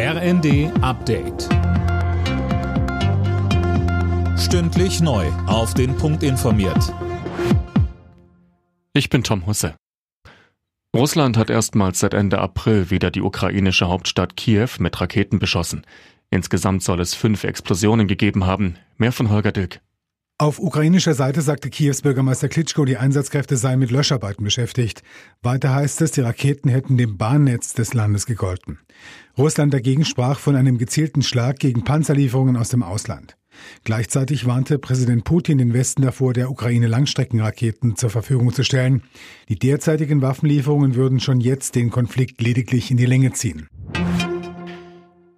RND Update. Stündlich neu. Auf den Punkt informiert. Ich bin Tom Husse. Russland hat erstmals seit Ende April wieder die ukrainische Hauptstadt Kiew mit Raketen beschossen. Insgesamt soll es fünf Explosionen gegeben haben. Mehr von Holger Dilk. Auf ukrainischer Seite sagte Kiews Bürgermeister Klitschko, die Einsatzkräfte seien mit Löscharbeiten beschäftigt. Weiter heißt es, die Raketen hätten dem Bahnnetz des Landes gegolten. Russland dagegen sprach von einem gezielten Schlag gegen Panzerlieferungen aus dem Ausland. Gleichzeitig warnte Präsident Putin den Westen davor, der Ukraine Langstreckenraketen zur Verfügung zu stellen. Die derzeitigen Waffenlieferungen würden schon jetzt den Konflikt lediglich in die Länge ziehen.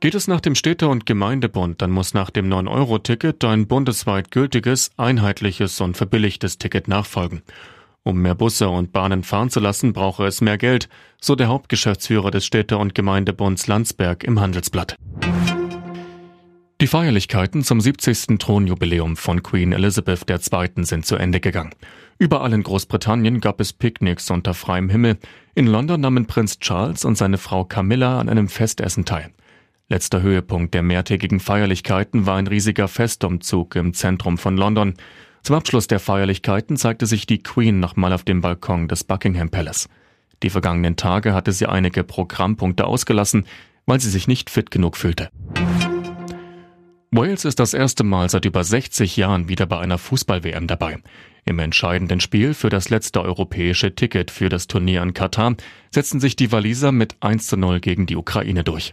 Geht es nach dem Städte- und Gemeindebund, dann muss nach dem 9-Euro-Ticket ein bundesweit gültiges, einheitliches und verbilligtes Ticket nachfolgen. Um mehr Busse und Bahnen fahren zu lassen, brauche es mehr Geld, so der Hauptgeschäftsführer des Städte- und Gemeindebunds Landsberg im Handelsblatt. Die Feierlichkeiten zum 70. Thronjubiläum von Queen Elizabeth II. sind zu Ende gegangen. Überall in Großbritannien gab es Picknicks unter freiem Himmel. In London nahmen Prinz Charles und seine Frau Camilla an einem Festessen teil. Letzter Höhepunkt der mehrtägigen Feierlichkeiten war ein riesiger Festumzug im Zentrum von London. Zum Abschluss der Feierlichkeiten zeigte sich die Queen nochmal auf dem Balkon des Buckingham Palace. Die vergangenen Tage hatte sie einige Programmpunkte ausgelassen, weil sie sich nicht fit genug fühlte. Wales ist das erste Mal seit über 60 Jahren wieder bei einer Fußball-WM dabei. Im entscheidenden Spiel für das letzte europäische Ticket für das Turnier in Katar setzten sich die Waliser mit 1 zu 0 gegen die Ukraine durch.